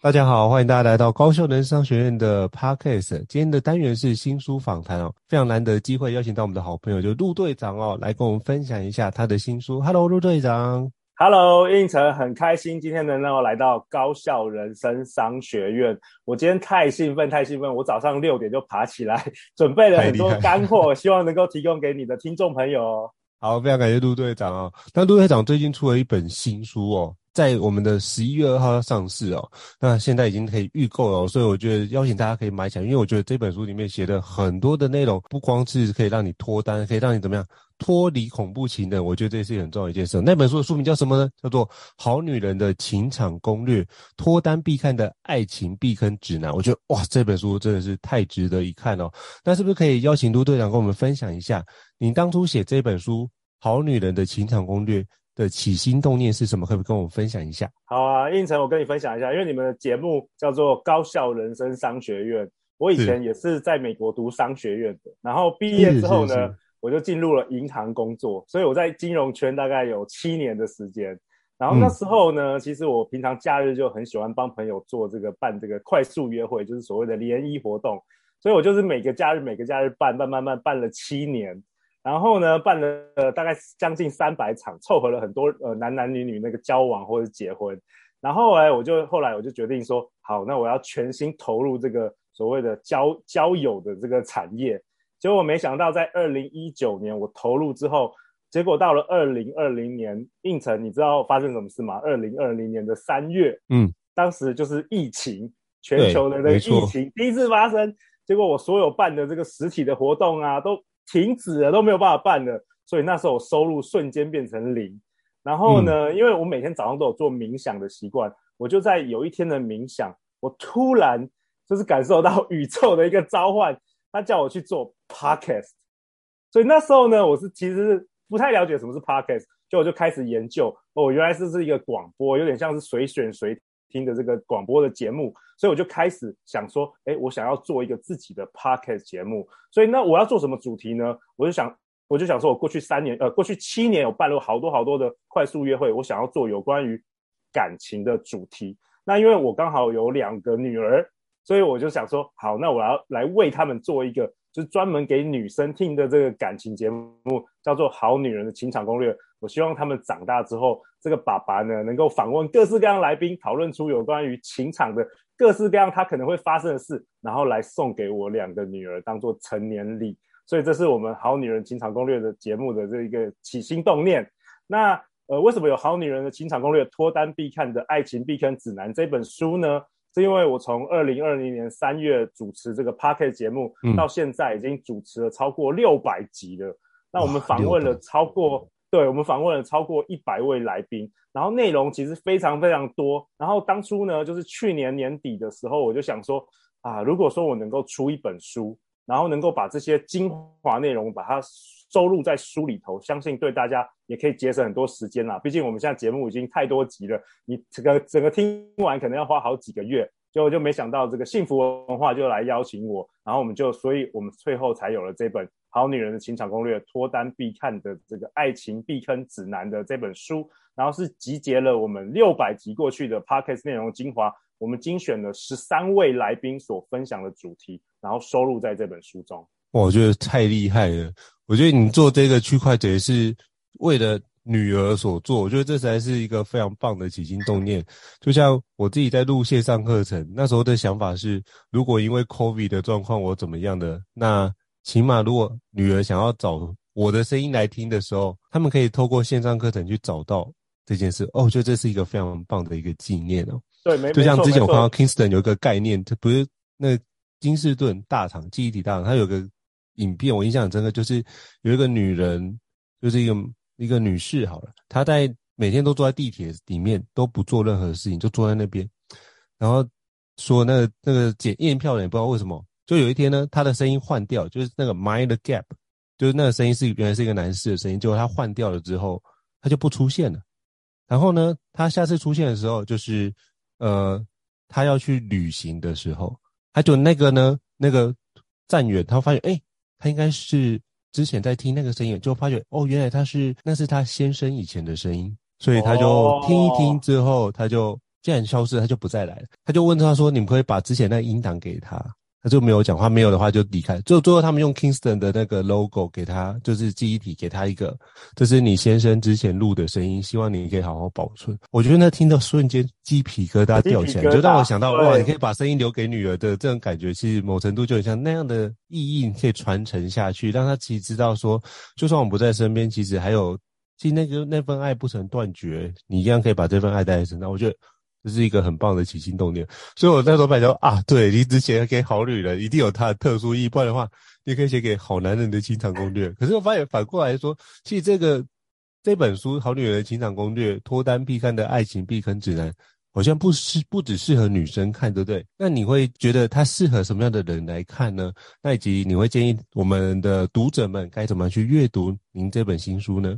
大家好，欢迎大家来到高效人生商学院的 Podcast。今天的单元是新书访谈哦，非常难得的机会邀请到我们的好朋友，就陆队长哦，来跟我们分享一下他的新书。Hello，陆队长。Hello，应成，很开心今天能够来到高校人生商学院。我今天太兴奋，太兴奋，我早上六点就爬起来，准备了很多干货，希望能够提供给你的听众朋友哦。好，非常感谢陆队长哦。那陆队长最近出了一本新书哦。在我们的十一月二号要上市哦，那现在已经可以预购了，所以我觉得邀请大家可以买起来，因为我觉得这本书里面写的很多的内容，不光是可以让你脱单，可以让你怎么样脱离恐怖情人，我觉得这是很重要一件事。那本书的书名叫什么呢？叫做《好女人的情场攻略：脱单必看的爱情避坑指南》。我觉得哇，这本书真的是太值得一看哦。那是不是可以邀请陆队长跟我们分享一下，你当初写这本书《好女人的情场攻略》的起心动念是什么？可不可以跟我们分享一下？好啊，应成，我跟你分享一下，因为你们的节目叫做高校人生商学院，我以前也是在美国读商学院的，然后毕业之后呢，我就进入了银行工作，所以我在金融圈大概有七年的时间。然后那时候呢，嗯、其实我平常假日就很喜欢帮朋友做这个办这个快速约会，就是所谓的联谊活动，所以我就是每个假日每个假日办办办办办了七年。然后呢，办了呃大概将近三百场，凑合了很多呃男男女女那个交往或者结婚。然后哎，我就后来我就决定说，好，那我要全心投入这个所谓的交交友的这个产业。结果我没想到，在二零一九年我投入之后，结果到了二零二零年，应城，你知道发生什么事吗？二零二零年的三月，嗯，当时就是疫情，全球的那个疫情第一次发生。结果我所有办的这个实体的活动啊，都停止了，都没有办法办了，所以那时候我收入瞬间变成零。然后呢，嗯、因为我每天早上都有做冥想的习惯，我就在有一天的冥想，我突然就是感受到 宇宙的一个召唤，他叫我去做 podcast。所以那时候呢，我是其实是不太了解什么是 podcast，就我就开始研究，哦，原来是是一个广播，有点像是随选随听的这个广播的节目，所以我就开始想说，哎，我想要做一个自己的 podcast 节目。所以那我要做什么主题呢？我就想，我就想说，我过去三年，呃，过去七年有办了好多好多的快速约会，我想要做有关于感情的主题。那因为我刚好有两个女儿，所以我就想说，好，那我要来为他们做一个。就是专门给女生听的这个感情节目，叫做《好女人的情场攻略》。我希望他们长大之后，这个爸爸呢，能够访问各式各样来宾，讨论出有关于情场的各式各样他可能会发生的事，然后来送给我两个女儿当做成年礼。所以这是我们《好女人情场攻略》的节目的这一个起心动念。那呃，为什么有《好女人的情场攻略》脱单必看的爱情避坑指南这本书呢？是因为我从二零二零年三月主持这个 Podcast 节目，嗯、到现在已经主持了超过六百集了。那我们访问了超过，对，我们访问了超过一百位来宾，然后内容其实非常非常多。然后当初呢，就是去年年底的时候，我就想说啊，如果说我能够出一本书，然后能够把这些精华内容把它收录在书里头，相信对大家也可以节省很多时间啦。毕竟我们现在节目已经太多集了，你这个整个听完可能要花好几个月。就就没想到这个幸福文化就来邀请我，然后我们就，所以我们最后才有了这本《好女人的情场攻略》脱单必看的这个爱情避坑指南的这本书，然后是集结了我们六百集过去的 Podcast 内容精华，我们精选了十三位来宾所分享的主题，然后收录在这本书中。我觉得太厉害了！我觉得你做这个区块链是为了。女儿所做，我觉得这才是一个非常棒的起心动念。就像我自己在录线上课程，那时候的想法是，如果因为 COVID 的状况我怎么样的，那起码如果女儿想要找我的声音来听的时候，他们可以透过线上课程去找到这件事。哦，我觉得这是一个非常棒的一个纪念哦。对，没错。就像之前我看到 Kingston 有一个概念，它不是那金士顿大厂记忆体大厂，它有个影片我印象很深刻，就是有一个女人，就是一个。一个女士好了，她在每天都坐在地铁里面，都不做任何事情，就坐在那边，然后说那个那个检验票的也不知道为什么，就有一天呢，她的声音换掉，就是那个 Mind the Gap，就是那个声音是原来是一个男士的声音，结果他换掉了之后，他就不出现了。然后呢，他下次出现的时候，就是呃，他要去旅行的时候，他就那个呢，那个站员他发现，哎，他应该是。之前在听那个声音，就发觉哦，原来他是那是他先生以前的声音，所以他就听一听之后，他就既然消失，他就不再来了。他就问他说：“你们可以把之前那个音档给他？”他就没有讲话，没有的话就离开。最后最后他们用 Kingston 的那个 logo 给他，就是记忆体给他一个，这是你先生之前录的声音，希望你可以好好保存。我觉得那听到瞬间鸡皮疙瘩掉起来，就让我想到哇，你可以把声音留给女儿的这种感觉，其实某程度就很像那样的意义，你可以传承下去，让他其实知道说，就算我们不在身边，其实还有，其实那个那份爱不曾断绝，你一样可以把这份爱带在身上。我觉得。这是一个很棒的起心动念，所以我那时候发现啊，对，你只写给好女人，一定有它的特殊意义，不然的话，你可以写给好男人的情场攻略。可是我发现反过来说，其实这个这本书《好女人的情场攻略》脱单必看的爱情避坑指南，好像不是不只适合女生看，对不对？那你会觉得它适合什么样的人来看呢？那以及你会建议我们的读者们该怎么去阅读您这本新书呢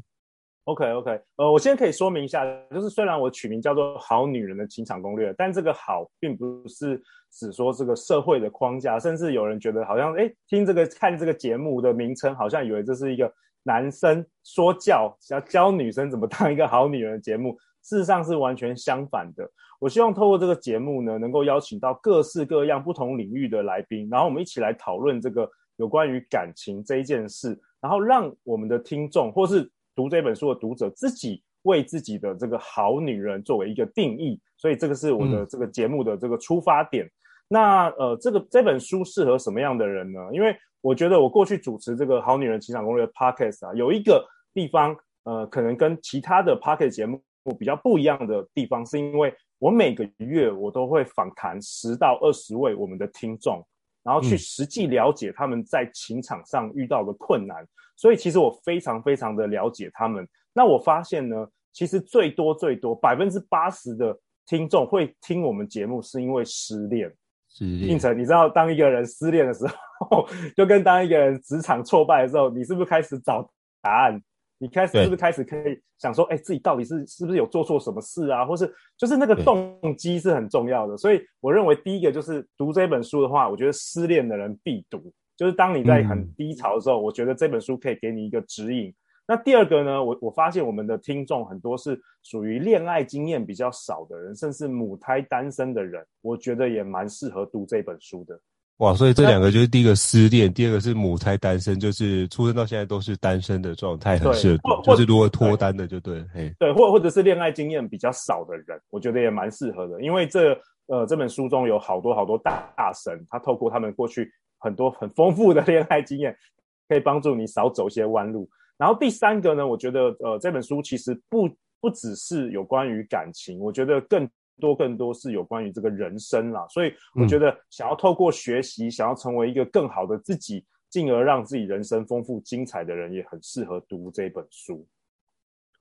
？OK OK，呃，我先可以说明一下，就是虽然我取名叫做《好女人的情场攻略》，但这个“好”并不是指说这个社会的框架，甚至有人觉得好像，诶，听这个看这个节目的名称，好像以为这是一个男生说教，要教女生怎么当一个好女人的节目。事实上是完全相反的。我希望透过这个节目呢，能够邀请到各式各样不同领域的来宾，然后我们一起来讨论这个有关于感情这一件事，然后让我们的听众或是读这本书的读者自己为自己的这个好女人作为一个定义，所以这个是我的这个节目的这个出发点。嗯、那呃，这个这本书适合什么样的人呢？因为我觉得我过去主持这个好女人情场攻略的 Podcast 啊，有一个地方呃，可能跟其他的 Podcast 节目比较不一样的地方，是因为我每个月我都会访谈十到二十位我们的听众。然后去实际了解他们在情场上遇到的困难，嗯、所以其实我非常非常的了解他们。那我发现呢，其实最多最多百分之八十的听众会听我们节目，是因为失恋。失恋。胤丞，你知道当一个人失恋的时候，就跟当一个人职场挫败的时候，你是不是开始找答案？你开始是不是开始可以想说，哎，自己到底是是不是有做错什么事啊？或是就是那个动机是很重要的。所以我认为第一个就是读这本书的话，我觉得失恋的人必读。就是当你在很低潮的时候，嗯、我觉得这本书可以给你一个指引。那第二个呢，我我发现我们的听众很多是属于恋爱经验比较少的人，甚至母胎单身的人，我觉得也蛮适合读这本书的。哇，所以这两个就是第一个失恋，第二个是母胎单身，就是出生到现在都是单身的状态，很适合，就是如果脱单的，就对，嘿，对，或或者是恋爱经验比较少的人，我觉得也蛮适合的，因为这呃这本书中有好多好多大大神，他透过他们过去很多很丰富的恋爱经验，可以帮助你少走一些弯路。然后第三个呢，我觉得呃这本书其实不不只是有关于感情，我觉得更。多更多是有关于这个人生啦，所以我觉得想要透过学习，嗯、想要成为一个更好的自己，进而让自己人生丰富精彩的人，也很适合读这本书。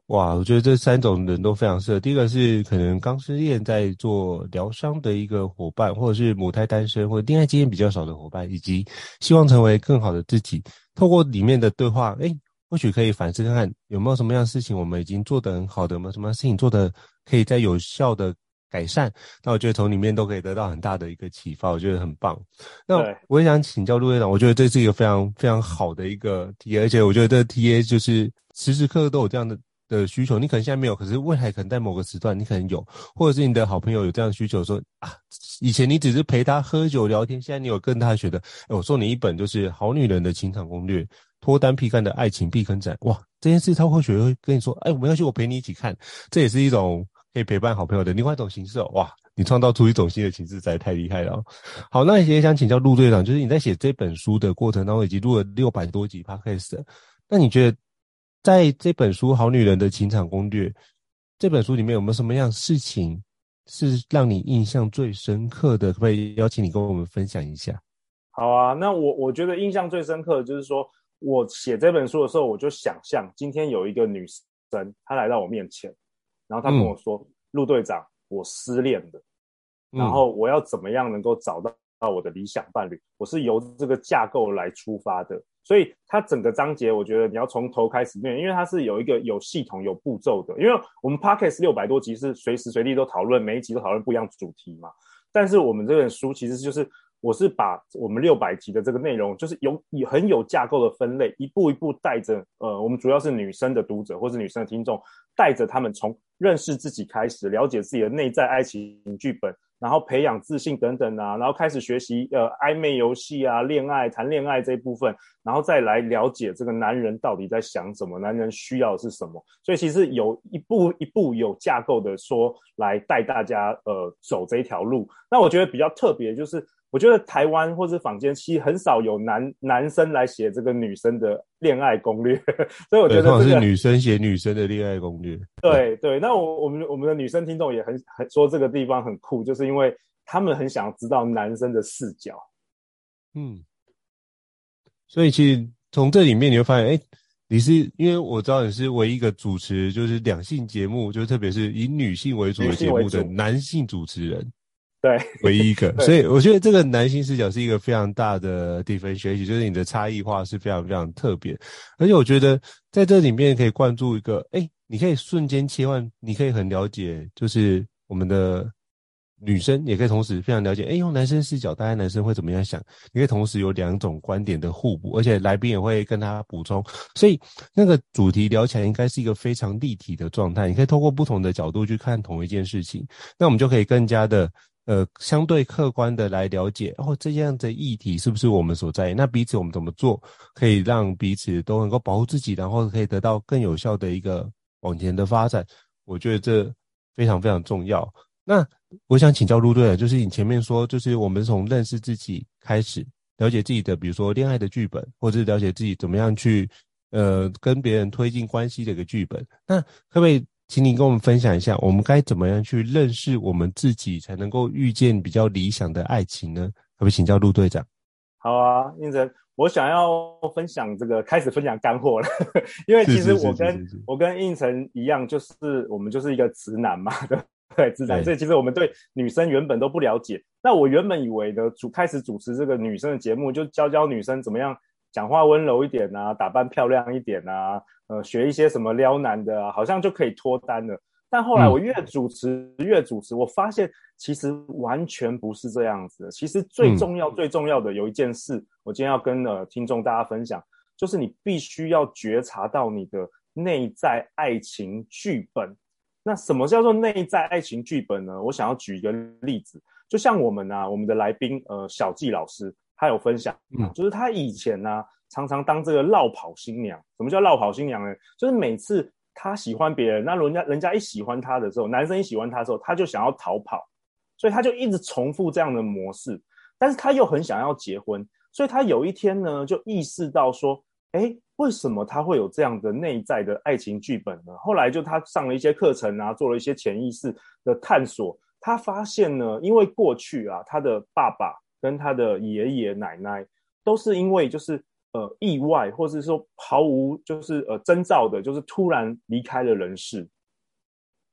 哇，我觉得这三种人都非常适合。第一个是可能刚失恋在做疗伤的一个伙伴，或者是母胎单身或者恋爱经验比较少的伙伴，以及希望成为更好的自己，透过里面的对话，哎或许可以反思看看有没有什么样的事情我们已经做得很好的，有没有什么事情做得可以再有效的改善。那我觉得从里面都可以得到很大的一个启发，我觉得很棒。那我也想请教陆院长，我觉得这是一个非常非常好的一个 TA，而且我觉得这个 TA 就是时时刻刻都有这样的。的需求，你可能现在没有，可是未来可能在某个时段，你可能有，或者是你的好朋友有这样的需求，说啊，以前你只是陪他喝酒聊天，现在你有跟他学的，哎，我送你一本就是《好女人的情场攻略》，脱单必看的爱情避坑展，哇，这件事他或许会跟你说，哎，我们要去，我陪你一起看，这也是一种可以陪伴好朋友的另外一种形式哦，哇，你创造出一种新的形式，实在太厉害了哦。好，那也想请教陆队长，就是你在写这本书的过程当中，以及录了六百多集 Podcast，那你觉得？在这本书《好女人的情场攻略》这本书里面，有没有什么样事情是让你印象最深刻的？可不可以邀请你跟我们分享一下？好啊，那我我觉得印象最深刻的就是说，我写这本书的时候，我就想象今天有一个女生，她来到我面前，然后他跟我说：“陆、嗯、队长，我失恋了，然后我要怎么样能够找到到我的理想伴侣？我是由这个架构来出发的。”所以它整个章节，我觉得你要从头开始念，因为它是有一个有系统、有步骤的。因为我们 Podcast 六百多集是随时随地都讨论，每一集都讨论不一样主题嘛。但是我们这本书其实就是，我是把我们六百集的这个内容，就是有很有架构的分类，一步一步带着呃，我们主要是女生的读者或是女生的听众，带着他们从认识自己开始，了解自己的内在爱情剧本。然后培养自信等等啊，然后开始学习呃暧昧游戏啊、恋爱、谈恋爱这一部分，然后再来了解这个男人到底在想什么，男人需要的是什么。所以其实有一步一步有架构的说来带大家呃走这一条路。那我觉得比较特别就是。我觉得台湾或是坊间其实很少有男男生来写这个女生的恋爱攻略，所以我觉得这个是女生写女生的恋爱攻略。对对，那我我们我们的女生听众也很很说这个地方很酷，就是因为他们很想知道男生的视角。嗯，所以其实从这里面你会发现，哎，你是因为我知道你是唯一一个主持，就是两性节目，就是特别是以女性为主的节目的男性主持人。对，唯一一个，所以我觉得这个男性视角是一个非常大的 differentiation，就是你的差异化是非常非常特别，而且我觉得在这里面可以灌注一个，哎，你可以瞬间切换，你可以很了解，就是我们的女生也可以同时非常了解，哎，用男生视角，大概男生会怎么样想？你可以同时有两种观点的互补，而且来宾也会跟他补充，所以那个主题聊起来应该是一个非常立体的状态，你可以透过不同的角度去看同一件事情，那我们就可以更加的。呃，相对客观的来了解，哦，这样的议题是不是我们所在？那彼此我们怎么做，可以让彼此都能够保护自己，然后可以得到更有效的一个往前的发展？我觉得这非常非常重要。那我想请教陆队长，就是你前面说，就是我们从认识自己开始，了解自己的，比如说恋爱的剧本，或者是了解自己怎么样去呃跟别人推进关系的一个剧本。那可不可以？请你跟我们分享一下，我们该怎么样去认识我们自己，才能够遇见比较理想的爱情呢？可不可以请教陆队长？好啊，应成，我想要分享这个，开始分享干货了，因为其实我跟我跟应成一样，就是我们就是一个直男嘛，对 对，直男，所以其实我们对女生原本都不了解。那我原本以为的主开始主持这个女生的节目，就教教女生怎么样。讲话温柔一点啊，打扮漂亮一点啊，呃，学一些什么撩男的啊，好像就可以脱单了。但后来我越主持、嗯、越主持，我发现其实完全不是这样子的。其实最重要、最重要的有一件事，嗯、我今天要跟呃听众大家分享，就是你必须要觉察到你的内在爱情剧本。那什么叫做内在爱情剧本呢？我想要举一个例子，就像我们啊，我们的来宾呃小纪老师。他有分享，嗯，就是他以前呢、啊，常常当这个落跑新娘。什么叫落跑新娘呢？就是每次他喜欢别人，那人家人家一喜欢他的时候，男生一喜欢他的时候，他就想要逃跑，所以他就一直重复这样的模式。但是他又很想要结婚，所以他有一天呢，就意识到说，哎，为什么他会有这样的内在的爱情剧本呢？后来就他上了一些课程啊，做了一些潜意识的探索，他发现呢，因为过去啊，他的爸爸。跟他的爷爷奶奶都是因为就是呃意外，或者是说毫无就是呃征兆的，就是突然离开了人世。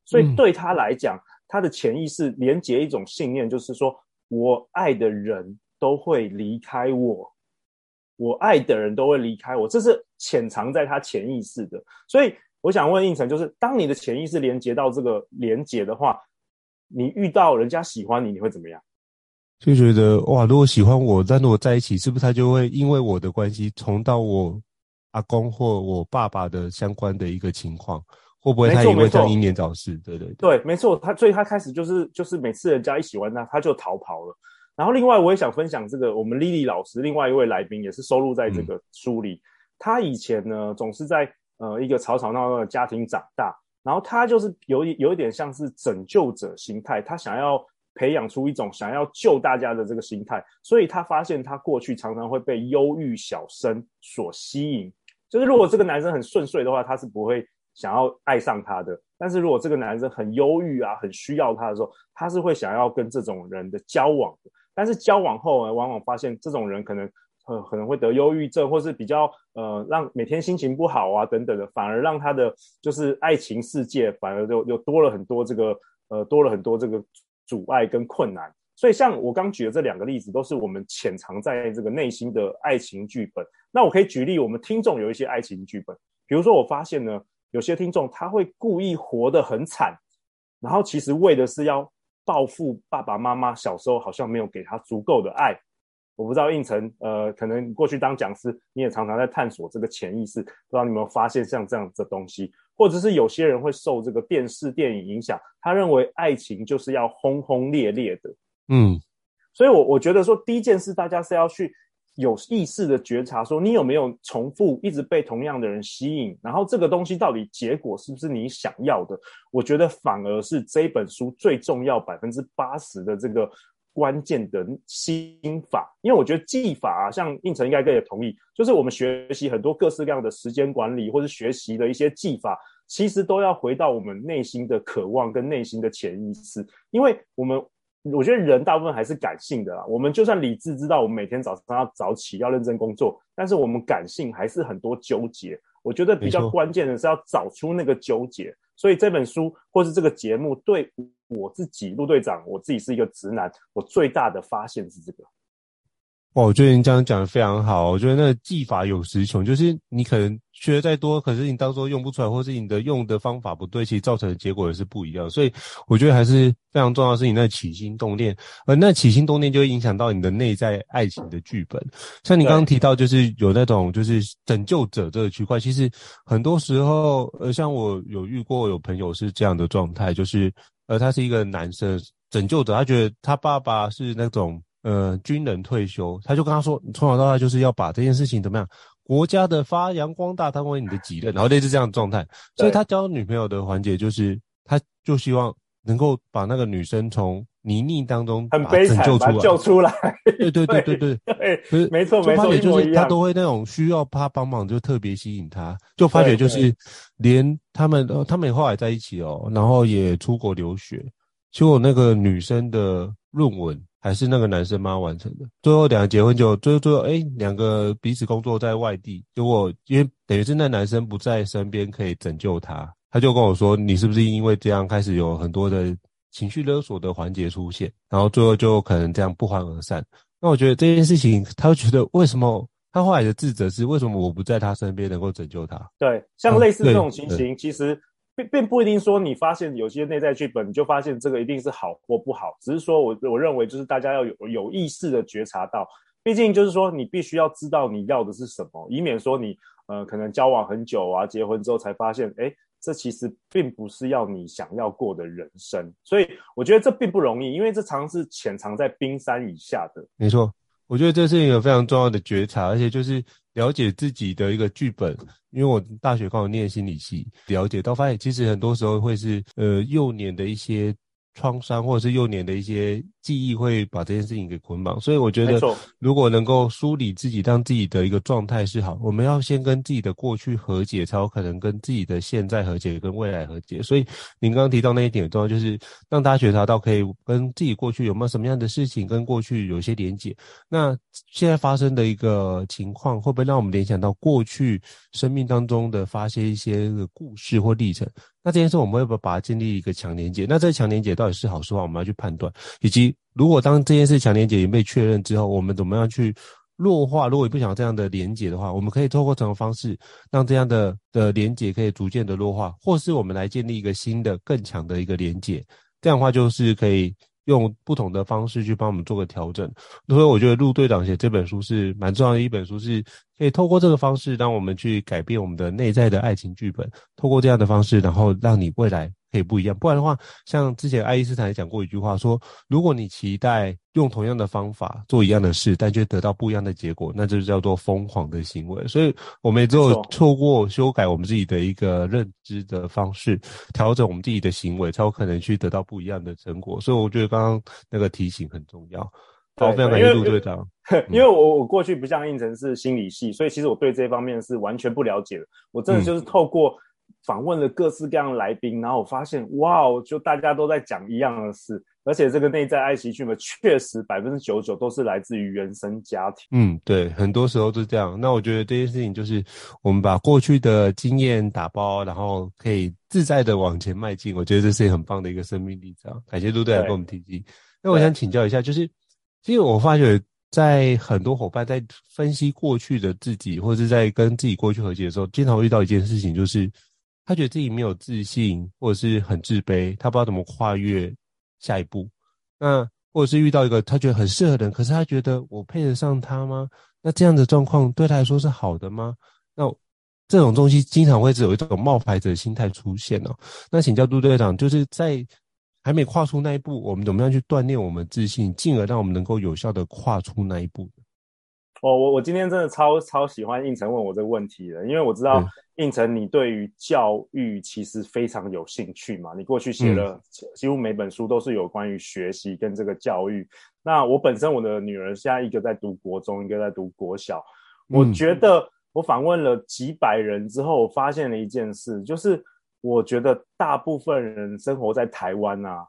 所以对他来讲，嗯、他的潜意识连接一种信念，就是说我爱的人都会离开我。我爱的人都会离开我，这是潜藏在他潜意识的。所以我想问应成，就是当你的潜意识连接到这个连接的话，你遇到人家喜欢你，你会怎么样？就觉得哇，如果喜欢我，但如果在一起，是不是他就会因为我的关系重到我阿公或我爸爸的相关的一个情况？会不会他也会这样英年早逝？对对对，没错，他所以他开始就是就是每次人家一喜欢他，他就逃跑了。然后另外我也想分享这个，我们 Lily 老师另外一位来宾也是收录在这个书里。嗯、他以前呢总是在呃一个吵吵闹闹的家庭长大，然后他就是有有一点像是拯救者心态，他想要。培养出一种想要救大家的这个心态，所以他发现他过去常常会被忧郁小生所吸引。就是如果这个男生很顺遂的话，他是不会想要爱上他的；但是如果这个男生很忧郁啊，很需要他的时候，他是会想要跟这种人的交往。但是交往后呢，往往发现这种人可能呃可能会得忧郁症，或是比较呃让每天心情不好啊等等的，反而让他的就是爱情世界反而就又多了很多这个呃多了很多这个。阻碍跟困难，所以像我刚举的这两个例子，都是我们潜藏在这个内心的爱情剧本。那我可以举例，我们听众有一些爱情剧本，比如说我发现呢，有些听众他会故意活得很惨，然后其实为的是要报复爸爸妈妈小时候好像没有给他足够的爱。我不知道胤丞，呃，可能过去当讲师，你也常常在探索这个潜意识，不知道你有没有发现像这样的东西，或者是有些人会受这个电视电影影响，他认为爱情就是要轰轰烈烈的，嗯，所以我我觉得说第一件事，大家是要去有意识的觉察，说你有没有重复一直被同样的人吸引，然后这个东西到底结果是不是你想要的？我觉得反而是这本书最重要百分之八十的这个。关键的心法，因为我觉得技法啊，像胤丞应该也同意，就是我们学习很多各式各样的时间管理，或是学习的一些技法，其实都要回到我们内心的渴望跟内心的潜意识，因为我们我觉得人大部分还是感性的啦，我们就算理智知道我们每天早上要早起要认真工作，但是我们感性还是很多纠结。我觉得比较关键的是要找出那个纠结，所以这本书或是这个节目对。我自己陆队长，我自己是一个直男，我最大的发现是这个。哇，我觉得你这样讲的非常好。我觉得那个技法有时穷，就是你可能学的再多，可是你到时候用不出来，或是你的用的方法不对，其实造成的结果也是不一样。所以我觉得还是非常重要的是你那起心动念，而那起心动念就会影响到你的内在爱情的剧本。像你刚刚提到，就是有那种就是拯救者这个区块，其实很多时候，呃，像我有遇过有朋友是这样的状态，就是。而他是一个男生拯救者，他觉得他爸爸是那种呃军人退休，他就跟他说：“你从小到大就是要把这件事情怎么样，国家的发扬光大当为你的己任。”然后类似这样的状态，所以他交女朋友的环节就是，他就希望能够把那个女生从泥泞当中把拯救出来，救出来。对对对对对，对，没错 没错，就是他都会那种需要他帮忙，就特别吸引他，就发觉就是连他们呃他们后来在一起哦，然后也出国留学，结果那个女生的论文还是那个男生妈完成的，最后两个结婚就最后最后哎两个彼此工作在外地，结果因为等于是那男生不在身边可以拯救她，他就跟我说，你是不是因为这样开始有很多的。情绪勒索的环节出现，然后最后就可能这样不欢而散。那我觉得这件事情，他会觉得为什么他后来的自责是为什么我不在他身边能够拯救他？对，像类似这种情形，嗯、其实并并不一定说你发现有些内在剧本，你就发现这个一定是好或不好。只是说我我认为就是大家要有有意识的觉察到，毕竟就是说你必须要知道你要的是什么，以免说你呃可能交往很久啊，结婚之后才发现，哎。这其实并不是要你想要过的人生，所以我觉得这并不容易，因为这常常是潜藏在冰山以下的。没错，我觉得这是一个非常重要的觉察，而且就是了解自己的一个剧本。因为我大学刚好念心理系，了解到发现其实很多时候会是呃幼年的一些创伤，或者是幼年的一些。记忆会把这件事情给捆绑，所以我觉得，如果能够梳理自己，让自己的一个状态是好，我们要先跟自己的过去和解，才有可能跟自己的现在和解，跟未来和解。所以您刚刚提到那一点很重要，就是让大家觉察到可以跟自己过去有没有什么样的事情跟过去有些连结。那现在发生的一个情况，会不会让我们联想到过去生命当中的发生一些个故事或历程？那这件事我们要不要把它建立一个强连结？那这个强连结到底是好是坏，我们要去判断，以及。如果当这件事强连结已经被确认之后，我们怎么样去弱化，如果你不想这样的连结的话，我们可以透过什么方式让这样的的连结可以逐渐的弱化，或是我们来建立一个新的更强的一个连结，这样的话就是可以用不同的方式去帮我们做个调整。所以我觉得陆队长写这本书是蛮重要的一本书，是可以透过这个方式让我们去改变我们的内在的爱情剧本，透过这样的方式，然后让你未来。可以不一样，不然的话，像之前爱因斯坦也讲过一句话，说如果你期待用同样的方法做一样的事，但却得到不一样的结果，那就叫做疯狂的行为。所以，我们也只有透过修改我们自己的一个认知的方式，调整我们自己的行为，才有可能去得到不一样的成果。所以，我觉得刚刚那个提醒很重要。好，非常感谢陆队长。因为我我过去不像应成是心理系，所以其实我对这方面是完全不了解的。我真的就是透过、嗯。访问了各式各样的来宾，然后我发现，哇哦，就大家都在讲一样的事，而且这个内在爱情剧本确实百分之九十九都是来自于原生家庭。嗯，对，很多时候都是这样。那我觉得这件事情就是我们把过去的经验打包，然后可以自在的往前迈进。我觉得这是很棒的一个生命力这样。感谢陆队来跟我们提及。那我想请教一下，就是其实我发觉在很多伙伴在分析过去的自己，或者是在跟自己过去和解的时候，经常会遇到一件事情，就是。他觉得自己没有自信，或者是很自卑，他不知道怎么跨越下一步。那或者是遇到一个他觉得很适合的人，可是他觉得我配得上他吗？那这样的状况对他来说是好的吗？那这种东西经常会只有一种冒牌者心态出现哦。那请教杜队长，就是在还没跨出那一步，我们怎么样去锻炼我们自信，进而让我们能够有效的跨出那一步？哦，我我今天真的超超喜欢胤丞问我这个问题的，因为我知道胤丞你对于教育其实非常有兴趣嘛，你过去写了几乎每本书都是有关于学习跟这个教育。那我本身我的女儿现在一个在读国中，一个在读国小，我觉得我访问了几百人之后，我发现了一件事，就是我觉得大部分人生活在台湾啊。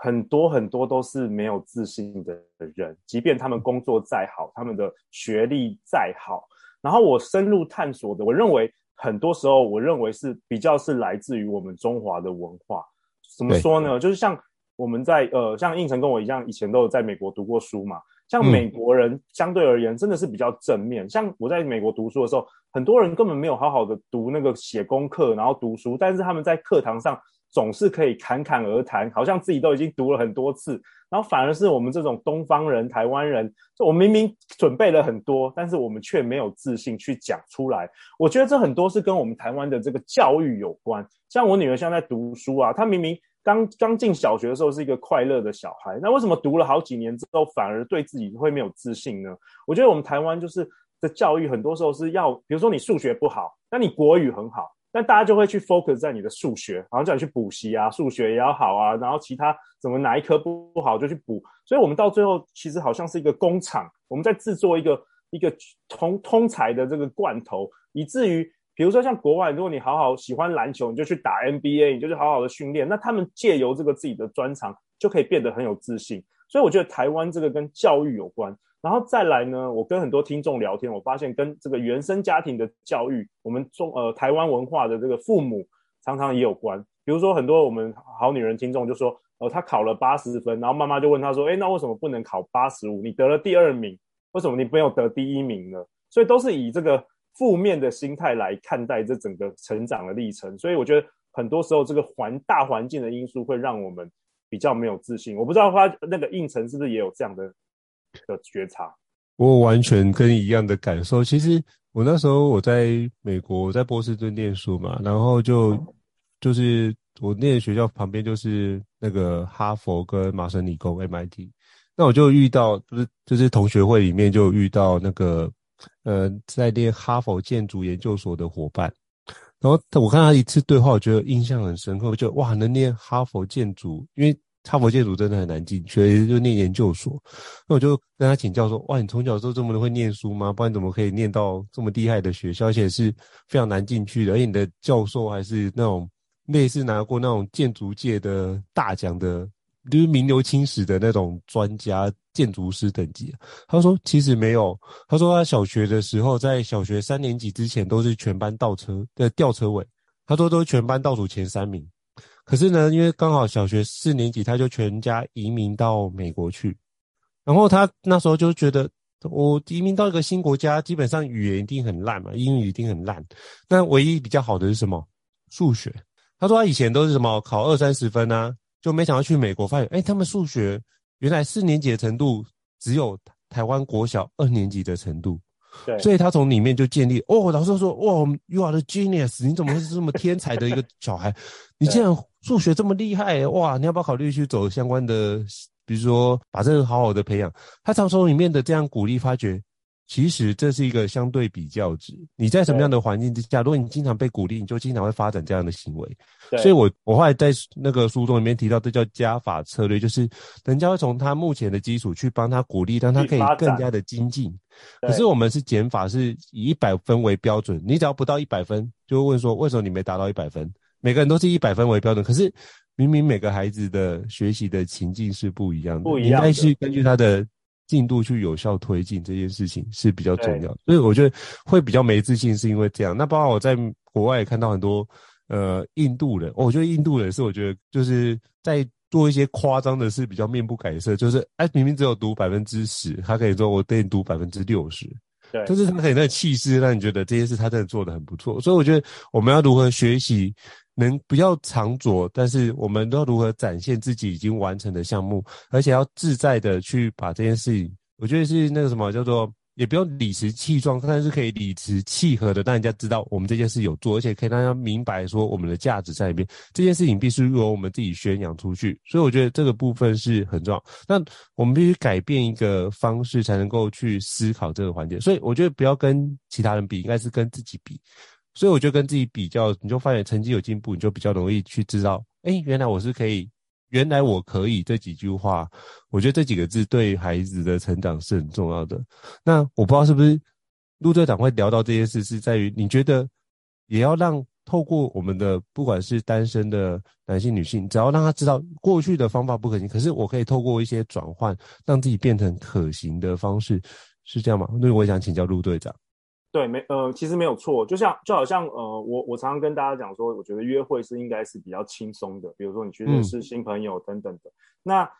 很多很多都是没有自信的人，即便他们工作再好，他们的学历再好，然后我深入探索的，我认为很多时候，我认为是比较是来自于我们中华的文化。怎么说呢？就是像我们在呃，像应成跟我一样，以前都有在美国读过书嘛。像美国人相对而言真的是比较正面。嗯、像我在美国读书的时候，很多人根本没有好好的读那个写功课，然后读书，但是他们在课堂上。总是可以侃侃而谈，好像自己都已经读了很多次，然后反而是我们这种东方人、台湾人，就我明明准备了很多，但是我们却没有自信去讲出来。我觉得这很多是跟我们台湾的这个教育有关。像我女儿现在在读书啊，她明明刚刚进小学的时候是一个快乐的小孩，那为什么读了好几年之后，反而对自己会没有自信呢？我觉得我们台湾就是的教育很多时候是要，比如说你数学不好，那你国语很好。但大家就会去 focus 在你的数学，好像叫你去补习啊，数学也要好啊，然后其他怎么哪一科不不好就去补，所以我们到最后其实好像是一个工厂，我们在制作一个一个通通才的这个罐头，以至于比如说像国外，如果你好好喜欢篮球，你就去打 NBA，你就去好好的训练，那他们借由这个自己的专长就可以变得很有自信，所以我觉得台湾这个跟教育有关。然后再来呢，我跟很多听众聊天，我发现跟这个原生家庭的教育，我们中呃台湾文化的这个父母常常也有关。比如说很多我们好女人听众就说，呃，他考了八十分，然后妈妈就问他说，诶，那为什么不能考八十五？你得了第二名，为什么你没有得第一名呢？所以都是以这个负面的心态来看待这整个成长的历程。所以我觉得很多时候这个环大环境的因素会让我们比较没有自信。我不知道他那个胤丞是不是也有这样的。的觉察，我完全跟一样的感受。其实我那时候我在美国，在波士顿念书嘛，然后就就是我念的学校旁边就是那个哈佛跟麻省理工 MIT，那我就遇到就是就是同学会里面就遇到那个呃在念哈佛建筑研究所的伙伴，然后我看他一次对话，我觉得印象很深刻，就哇能念哈佛建筑，因为。哈佛建筑真的很难进去，就念研究所。那我就跟他请教说：“哇，你从小就这么的会念书吗？不然怎么可以念到这么厉害的学校？而且是非常难进去的。而且你的教授还是那种类似拿过那种建筑界的大奖的，就是名留青史的那种专家建筑师等级。”他说：“其实没有。”他说他小学的时候，在小学三年级之前都是全班倒车的吊车尾。他说都是全班倒数前三名。可是呢，因为刚好小学四年级，他就全家移民到美国去，然后他那时候就觉得我移民到一个新国家，基本上语言一定很烂嘛，英语一定很烂。那唯一比较好的是什么？数学。他说他以前都是什么考二三十分啊，就没想到去美国发现，哎，他们数学原来四年级的程度只有台湾国小二年级的程度。对，所以他从里面就建立哦，老师说哇，You are the genius，你怎么会是这么天才的一个小孩？你竟然数学这么厉害哇！你要不要考虑去走相关的，比如说把这个好好的培养？他常从里面的这样鼓励发掘。其实这是一个相对比较值。你在什么样的环境之下，如果你经常被鼓励，你就经常会发展这样的行为。对。所以我我后来在那个书中里面提到，这叫加法策略，就是人家会从他目前的基础去帮他鼓励，让他可以更加的精进。可是我们是减法，是以一百分为标准。你只要不到一百分，就会问说为什么你没达到一百分？每个人都是一百分为标准，可是明明每个孩子的学习的情境是不一样的，不一样的。你应该是根据他的。进度去有效推进这件事情是比较重要的，所以我觉得会比较没自信，是因为这样。那包括我在国外也看到很多呃印度人，我觉得印度人是我觉得就是在做一些夸张的事，比较面不改色，就是哎明明只有读百分之十，他可以说我对你读百分之六十，对，就是他可以那个气势让你觉得这件事他真的做的很不错。所以我觉得我们要如何学习？能不要藏拙，但是我们都要如何展现自己已经完成的项目，而且要自在的去把这件事情，我觉得是那个什么叫做，也不用理直气壮，但是可以理直气和的让人家知道我们这件事有做，而且可以让大家明白说我们的价值在里面。这件事情必须由我们自己宣扬出去，所以我觉得这个部分是很重要。那我们必须改变一个方式，才能够去思考这个环节。所以我觉得不要跟其他人比，应该是跟自己比。所以我就跟自己比较，你就发现成绩有进步，你就比较容易去知道，哎、原来我是可以，原来我可以这几句话，我觉得这几个字对孩子的成长是很重要的。那我不知道是不是陆队长会聊到这件事，是在于你觉得也要让透过我们的不管是单身的男性女性，只要让他知道过去的方法不可行，可是我可以透过一些转换，让自己变成可行的方式，是这样吗？那我想请教陆队长。对，没呃，其实没有错，就像就好像呃，我我常常跟大家讲说，我觉得约会是应该是比较轻松的，比如说你去认识新朋友等等的。嗯、那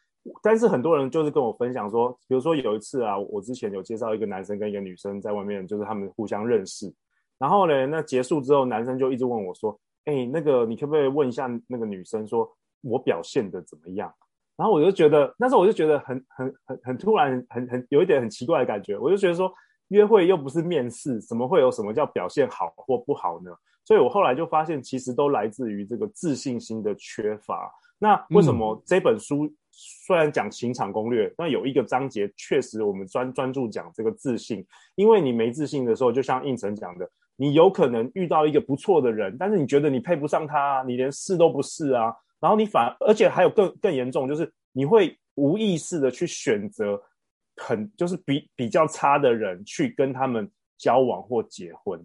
但是很多人就是跟我分享说，比如说有一次啊，我之前有介绍一个男生跟一个女生在外面，就是他们互相认识，然后呢，那结束之后，男生就一直问我说，哎，那个你可不可以问一下那个女生说，我表现的怎么样？然后我就觉得那时候我就觉得很很很很突然，很很有一点很奇怪的感觉，我就觉得说。约会又不是面试，怎么会有什么叫表现好或不好呢？所以我后来就发现，其实都来自于这个自信心的缺乏。那为什么这本书虽然讲情场攻略，那有一个章节确实我们专专注讲这个自信，因为你没自信的时候，就像应成讲的，你有可能遇到一个不错的人，但是你觉得你配不上他，你连试都不试啊，然后你反而且还有更更严重，就是你会无意识的去选择。很就是比比较差的人去跟他们交往或结婚，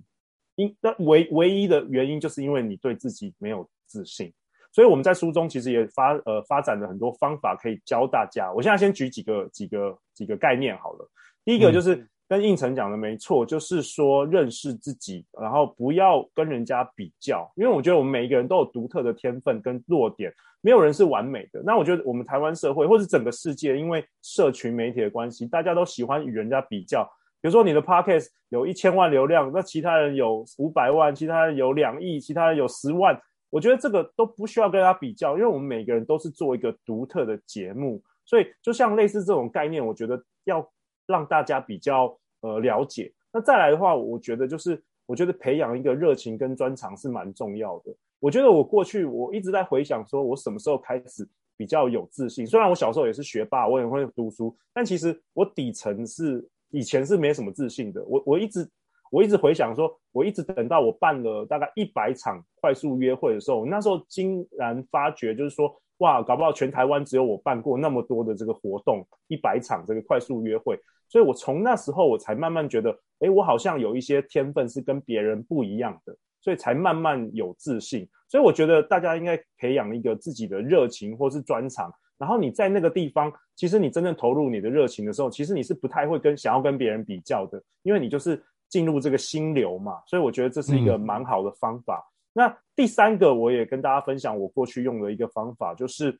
因那唯唯一的原因就是因为你对自己没有自信，所以我们在书中其实也发呃发展了很多方法可以教大家。我现在先举几个几个几个概念好了，第一个就是。跟胤丞讲的没错，就是说认识自己，然后不要跟人家比较，因为我觉得我们每一个人都有独特的天分跟弱点，没有人是完美的。那我觉得我们台湾社会或是整个世界，因为社群媒体的关系，大家都喜欢与人家比较。比如说你的 Podcast 有一千万流量，那其他人有五百万，其他人有两亿，其他人有十万，我觉得这个都不需要跟他比较，因为我们每个人都是做一个独特的节目。所以就像类似这种概念，我觉得要。让大家比较呃了解。那再来的话，我觉得就是，我觉得培养一个热情跟专长是蛮重要的。我觉得我过去我一直在回想，说我什么时候开始比较有自信。虽然我小时候也是学霸，我也会读书，但其实我底层是以前是没什么自信的。我我一直我一直回想说，我一直等到我办了大概一百场快速约会的时候，我那时候竟然发觉就是说。哇，搞不好全台湾只有我办过那么多的这个活动，一百场这个快速约会，所以我从那时候我才慢慢觉得，哎，我好像有一些天分是跟别人不一样的，所以才慢慢有自信。所以我觉得大家应该培养一个自己的热情或是专长，然后你在那个地方，其实你真正投入你的热情的时候，其实你是不太会跟想要跟别人比较的，因为你就是进入这个心流嘛。所以我觉得这是一个蛮好的方法。嗯那第三个，我也跟大家分享我过去用的一个方法，就是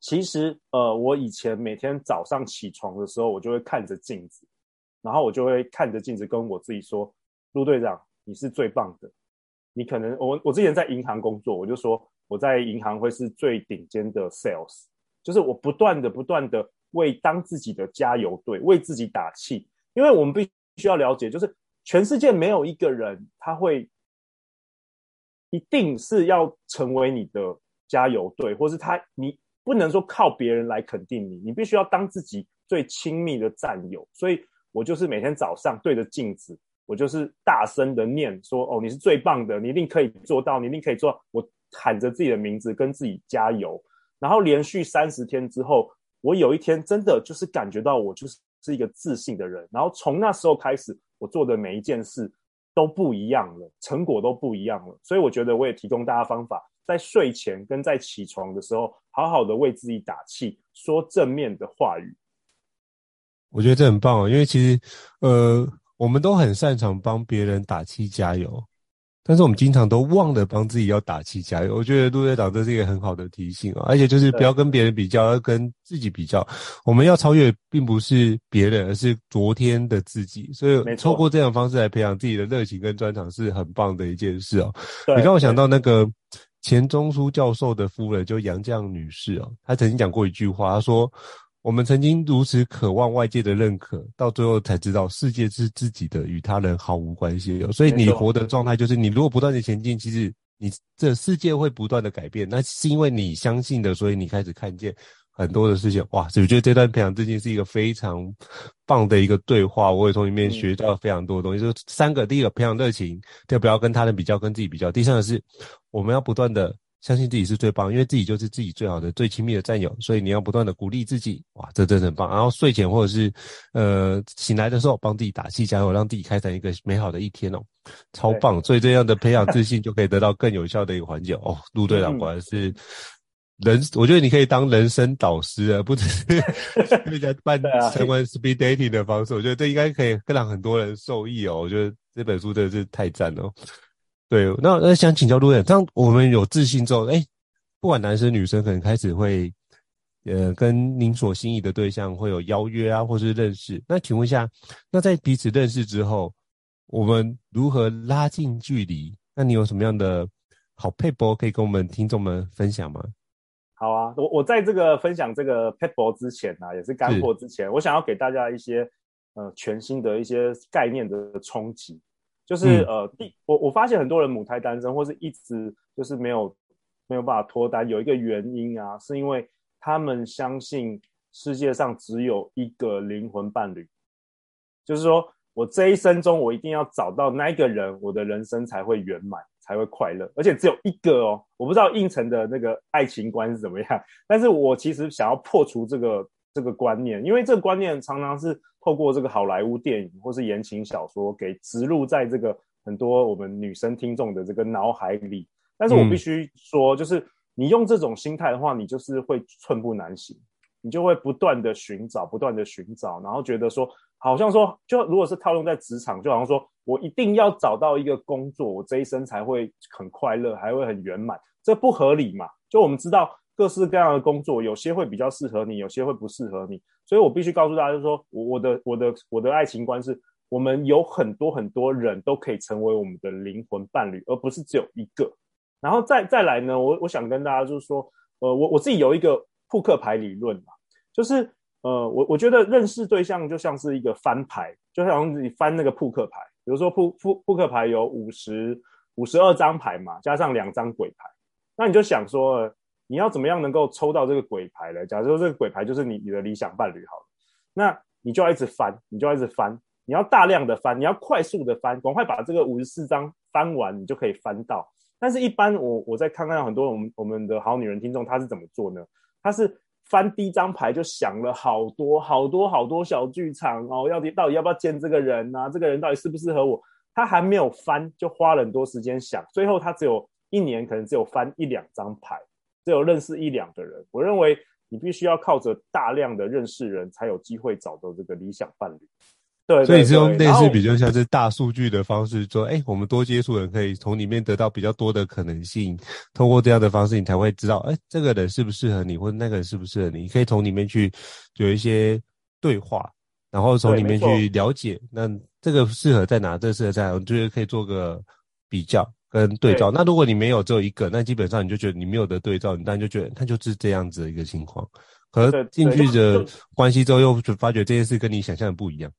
其实呃，我以前每天早上起床的时候，我就会看着镜子，然后我就会看着镜子跟我自己说：“陆队长，你是最棒的。你可能我我之前在银行工作，我就说我在银行会是最顶尖的 sales，就是我不断的不断的为当自己的加油队，为自己打气，因为我们必须要了解，就是全世界没有一个人他会。”一定是要成为你的加油队，或是他，你不能说靠别人来肯定你，你必须要当自己最亲密的战友。所以我就是每天早上对着镜子，我就是大声的念说：“哦，你是最棒的，你一定可以做到，你一定可以做到。”我喊着自己的名字，跟自己加油。然后连续三十天之后，我有一天真的就是感觉到我就是是一个自信的人。然后从那时候开始，我做的每一件事。都不一样了，成果都不一样了，所以我觉得我也提供大家方法，在睡前跟在起床的时候，好好的为自己打气，说正面的话语。我觉得这很棒啊，因为其实，呃，我们都很擅长帮别人打气加油。但是我们经常都忘了帮自己要打气加油，我觉得陆队长这是一个很好的提醒啊，而且就是不要跟别人比较，要跟自己比较。我们要超越，并不是别人，而是昨天的自己。所以透过这样的方式来培养自己的热情跟专长，是很棒的一件事哦。你让我想到那个钱钟书教授的夫人，就杨绛女士哦，她曾经讲过一句话，她说。我们曾经如此渴望外界的认可，到最后才知道世界是自己的，与他人毫无关系。所以你活的状态就是，你如果不断的前进，其实你这世界会不断的改变。那是因为你相信的，所以你开始看见很多的事情。哇，我觉得这段培养自信是一个非常棒的一个对话。我也从里面学到非常多的东西。就是三个：第一个，培养热情；第二，不要跟他人比较，跟自己比较；第三个是，我们要不断的。相信自己是最棒，因为自己就是自己最好的、最亲密的战友，所以你要不断的鼓励自己。哇，这真的很棒。然后睡前或者是呃醒来的时候，帮自己打气加油，让自己开展一个美好的一天哦，超棒。所以这样的培养自信，就可以得到更有效的一个环节哦。陆队长果然是人，我觉得你可以当人生导师啊，不只是 人家办成为 speed dating 的方式，我觉得这应该可以更让很多人受益哦。我觉得这本书真的是太赞了。对，那那想请教陆队长，当我们有自信之后，哎，不管男生女生，可能开始会，呃，跟您所心仪的对象会有邀约啊，或是认识。那请问一下，那在彼此认识之后，我们如何拉近距离？那你有什么样的好撇步可以跟我们听众们分享吗？好啊，我我在这个分享这个撇步之前呢、啊，也是干货之前，我想要给大家一些呃全新的一些概念的冲击。就是呃，第我我发现很多人母胎单身，或是一直就是没有没有办法脱单，有一个原因啊，是因为他们相信世界上只有一个灵魂伴侣，就是说我这一生中我一定要找到那一个人，我的人生才会圆满，才会快乐，而且只有一个哦。我不知道应城的那个爱情观是怎么样，但是我其实想要破除这个这个观念，因为这个观念常常是。透过这个好莱坞电影或是言情小说，给植入在这个很多我们女生听众的这个脑海里。但是我必须说，就是你用这种心态的话，你就是会寸步难行，你就会不断的寻找，不断的寻找，然后觉得说，好像说，就如果是套用在职场，就好像说我一定要找到一个工作，我这一生才会很快乐，还会很圆满，这不合理嘛？就我们知道。各式各样的工作，有些会比较适合你，有些会不适合你。所以我必须告诉大家，就是说，我的我的我的爱情观是，我们有很多很多人都可以成为我们的灵魂伴侣，而不是只有一个。然后再再来呢，我我想跟大家就是说，呃，我我自己有一个扑克牌理论嘛，就是呃，我我觉得认识对象就像是一个翻牌，就像你翻那个扑克牌，比如说扑扑扑克牌有五十五十二张牌嘛，加上两张鬼牌，那你就想说。你要怎么样能够抽到这个鬼牌呢？假如说这个鬼牌就是你你的理想伴侣好了，那你就要一直翻，你就要一直翻，你要大量的翻，你要快速的翻，赶快把这个五十四张翻完，你就可以翻到。但是，一般我我在看看到很多我们我们的好女人听众，她是怎么做呢？她是翻第一张牌就想了好多好多好多小剧场哦，要到底要不要见这个人啊？这个人到底适不适合我？她还没有翻就花了很多时间想，最后她只有一年可能只有翻一两张牌。只有认识一两个人，我认为你必须要靠着大量的认识人才有机会找到这个理想伴侣。对，所以这种类似比较像是大数据的方式说，哎、欸，我们多接触人可以从里面得到比较多的可能性。通过这样的方式，你才会知道，哎、欸，这个人适不适合你，或者那个人适不适合你。你可以从里面去有一些对话，然后从里面去了解，那这个适合在哪，这个适合在哪，我觉得可以做个比较跟对照。对，那如果你没有只有一个，那基本上你就觉得你没有的对照，你当然就觉得他就是这样子的一个情况。可是进去的关系之后，又发觉这件事跟你想象的不一样。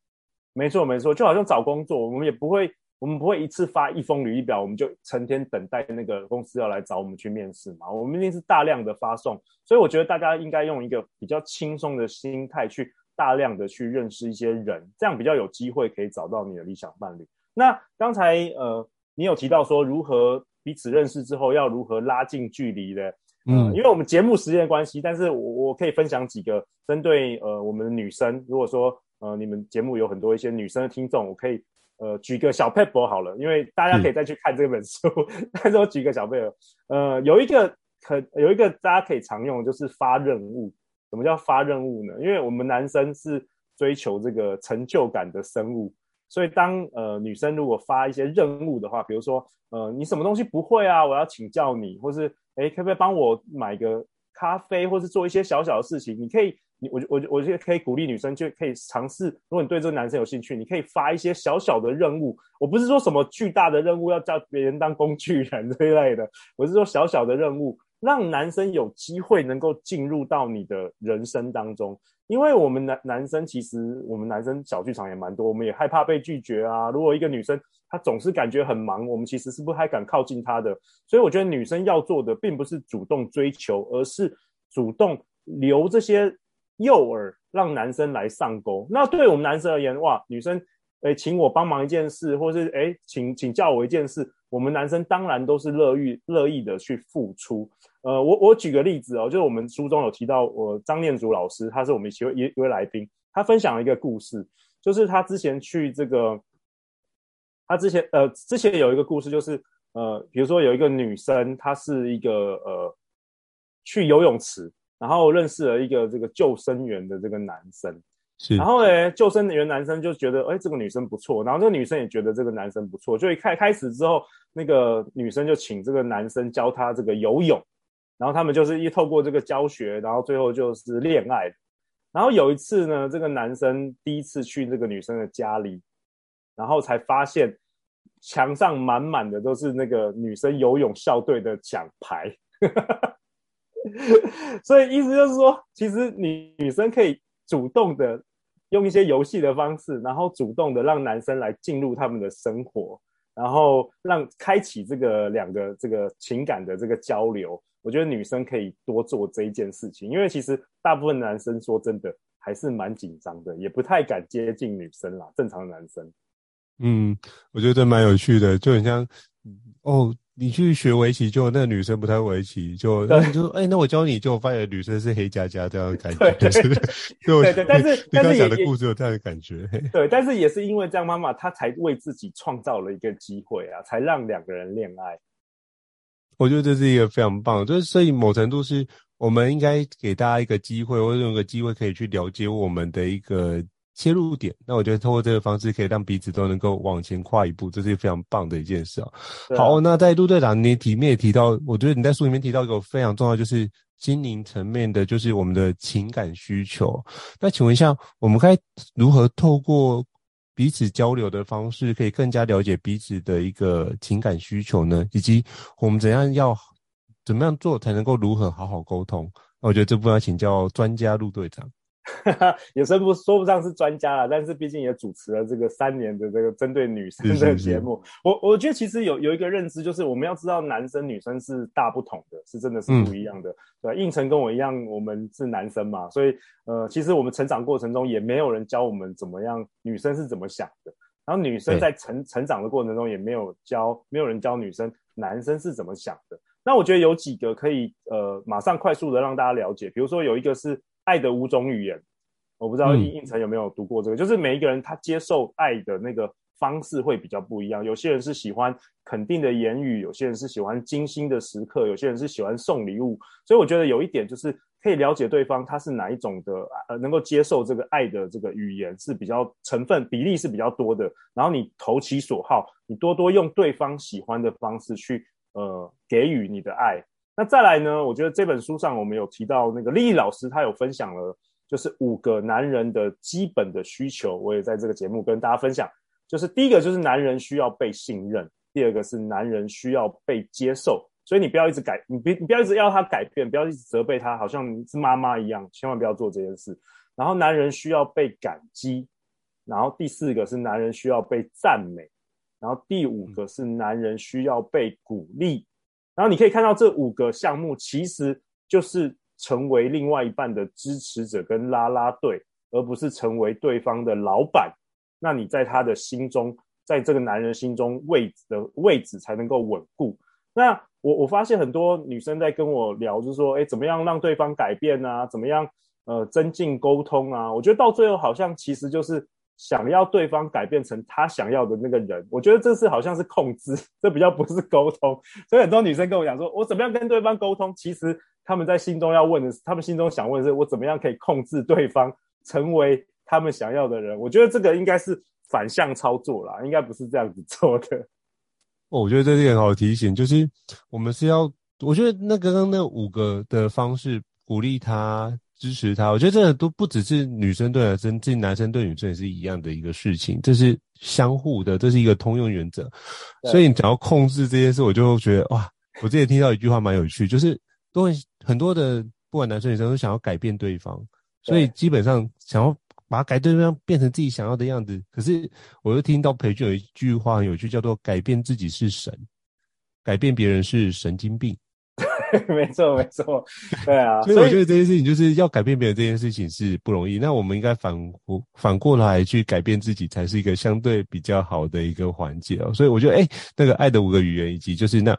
没错，没错，就好像找工作，我们也不会，我们不会一次发一封履历表，我们就成天等待那个公司要来找我们去面试嘛。我们一定是大量的发送，所以我觉得大家应该用一个比较轻松的心态去大量的去认识一些人，这样比较有机会可以找到你的理想伴侣。那刚才呃，你有提到说如何彼此认识之后要如何拉近距离的，嗯，因为我们节目时间的关系，但是我我可以分享几个针对呃我们的女生，如果说。呃，你们节目有很多一些女生的听众，我可以呃举个小 paper 好了，因为大家可以再去看这本书。嗯、但是我举个小 paper，，呃，有一个可有一个大家可以常用的就是发任务。什么叫发任务呢？因为我们男生是追求这个成就感的生物，所以当呃女生如果发一些任务的话，比如说呃你什么东西不会啊，我要请教你，或是诶可不可以帮我买个咖啡，或是做一些小小的事情，你可以。你我我我觉得可以鼓励女生就可以尝试，如果你对这个男生有兴趣，你可以发一些小小的任务。我不是说什么巨大的任务要叫别人当工具人 这一类的，我是说小小的任务，让男生有机会能够进入到你的人生当中。因为我们男男生其实我们男生小剧场也蛮多，我们也害怕被拒绝啊。如果一个女生她总是感觉很忙，我们其实是不太敢靠近她的。所以我觉得女生要做的并不是主动追求，而是主动留这些。诱饵让男生来上钩，那对我们男生而言，哇，女生，诶，请我帮忙一件事，或是诶，请请教我一件事，我们男生当然都是乐意乐意的去付出。呃，我我举个例子哦，就是我们书中有提到，我张念祖老师，他是我们一位一一位来宾，他分享了一个故事，就是他之前去这个，他之前呃之前有一个故事，就是呃，比如说有一个女生，她是一个呃去游泳池。然后认识了一个这个救生员的这个男生，是，然后呢，救生员男生就觉得，哎，这个女生不错，然后这个女生也觉得这个男生不错，就一开开始之后，那个女生就请这个男生教她这个游泳，然后他们就是一透过这个教学，然后最后就是恋爱。然后有一次呢，这个男生第一次去这个女生的家里，然后才发现墙上满满的都是那个女生游泳校队的奖牌。所以意思就是说，其实女女生可以主动的用一些游戏的方式，然后主动的让男生来进入他们的生活，然后让开启这个两个这个情感的这个交流。我觉得女生可以多做这一件事情，因为其实大部分男生说真的还是蛮紧张的，也不太敢接近女生啦。正常的男生，嗯，我觉得蛮有趣的，就很像哦。你去学围棋，就那个女生不太围棋，就然后你就说，哎、欸，那我教你，就发现女生是黑加加这样的感觉，对对对，但是但是你刚讲的故事有这样的感觉，对，但是也是因为这样，妈妈她才为自己创造了一个机会啊，才让两个人恋爱。我觉得这是一个非常棒，就是所以某程度是我们应该给大家一个机会，或者用一个机会可以去了解我们的一个。切入点，那我觉得通过这个方式可以让彼此都能够往前跨一步，这是非常棒的一件事啊。啊好，那在陆队长你里面也提到，我觉得你在书里面提到一个非常重要，就是心灵层面的，就是我们的情感需求。那请问一下，我们该如何透过彼此交流的方式，可以更加了解彼此的一个情感需求呢？以及我们怎样要怎么样做才能够如何好好沟通？那我觉得这部分要请教专家陆队长。也说不说不上是专家了，但是毕竟也主持了这个三年的这个针对女生的节目。是是是我我觉得其实有有一个认知，就是我们要知道男生女生是大不同的，是真的是不一样的。嗯、对，应成跟我一样，我们是男生嘛，所以呃，其实我们成长过程中也没有人教我们怎么样，女生是怎么想的。然后女生在成成长的过程中也没有教，没有人教女生男生是怎么想的。那我觉得有几个可以呃马上快速的让大家了解，比如说有一个是。爱的五种语言，我不知道应应成有没有读过这个，嗯、就是每一个人他接受爱的那个方式会比较不一样。有些人是喜欢肯定的言语，有些人是喜欢精心的时刻，有些人是喜欢送礼物。所以我觉得有一点就是，可以了解对方他是哪一种的，呃，能够接受这个爱的这个语言是比较成分比例是比较多的，然后你投其所好，你多多用对方喜欢的方式去呃给予你的爱。那再来呢，我觉得这本书上我们有提到那个丽丽老师，她有分享了就是五个男人的基本的需求，我也在这个节目跟大家分享，就是第一个就是男人需要被信任，第二个是男人需要被接受。所以你不要一直改，你别你不要一直要他改变，不要一直责备他，好像你是妈妈一样，千万不要做这件事。然后男人需要被感激，然后第四个是男人需要被赞美，然后第五个是男人需要被鼓励。然后你可以看到这五个项目其实就是成为另外一半的支持者跟啦啦队，而不是成为对方的老板。那你在他的心中，在这个男人心中位置的位置才能够稳固。那我我发现很多女生在跟我聊，就是说，哎，怎么样让对方改变啊？怎么样呃增进沟通啊？我觉得到最后好像其实就是想要对方改变成他想要的那个人。我觉得这是好像是控制，这比较不是沟通。所以很多女生跟我讲说，我怎么样跟对方沟通？其实他们在心中要问的是，他们心中想问的是，我怎么样可以控制对方成为他们想要的人？我觉得这个应该是反向操作啦，应该不是这样子做的。哦，我觉得这是很好的提醒，就是我们是要，我觉得那刚刚那五个的方式鼓励他、支持他，我觉得这个都不只是女生对男生，这男生对女生也是一样的一个事情，这是相互的，这是一个通用原则。所以你只要控制这件事，我就觉得哇，我之前听到一句话蛮有趣，就是都很很多的不管男生女生都想要改变对方，所以基本上想要。把它改对方变成自己想要的样子，可是我又听到培训有一句话很有趣，叫做“改变自己是神，改变别人是神经病”。没错，没错，对啊。所以我觉得这件事情就是要改变别人这件事情是不容易。那我们应该反反过来去改变自己，才是一个相对比较好的一个环节哦。所以我觉得，哎、欸，那个爱的五个语言，以及就是那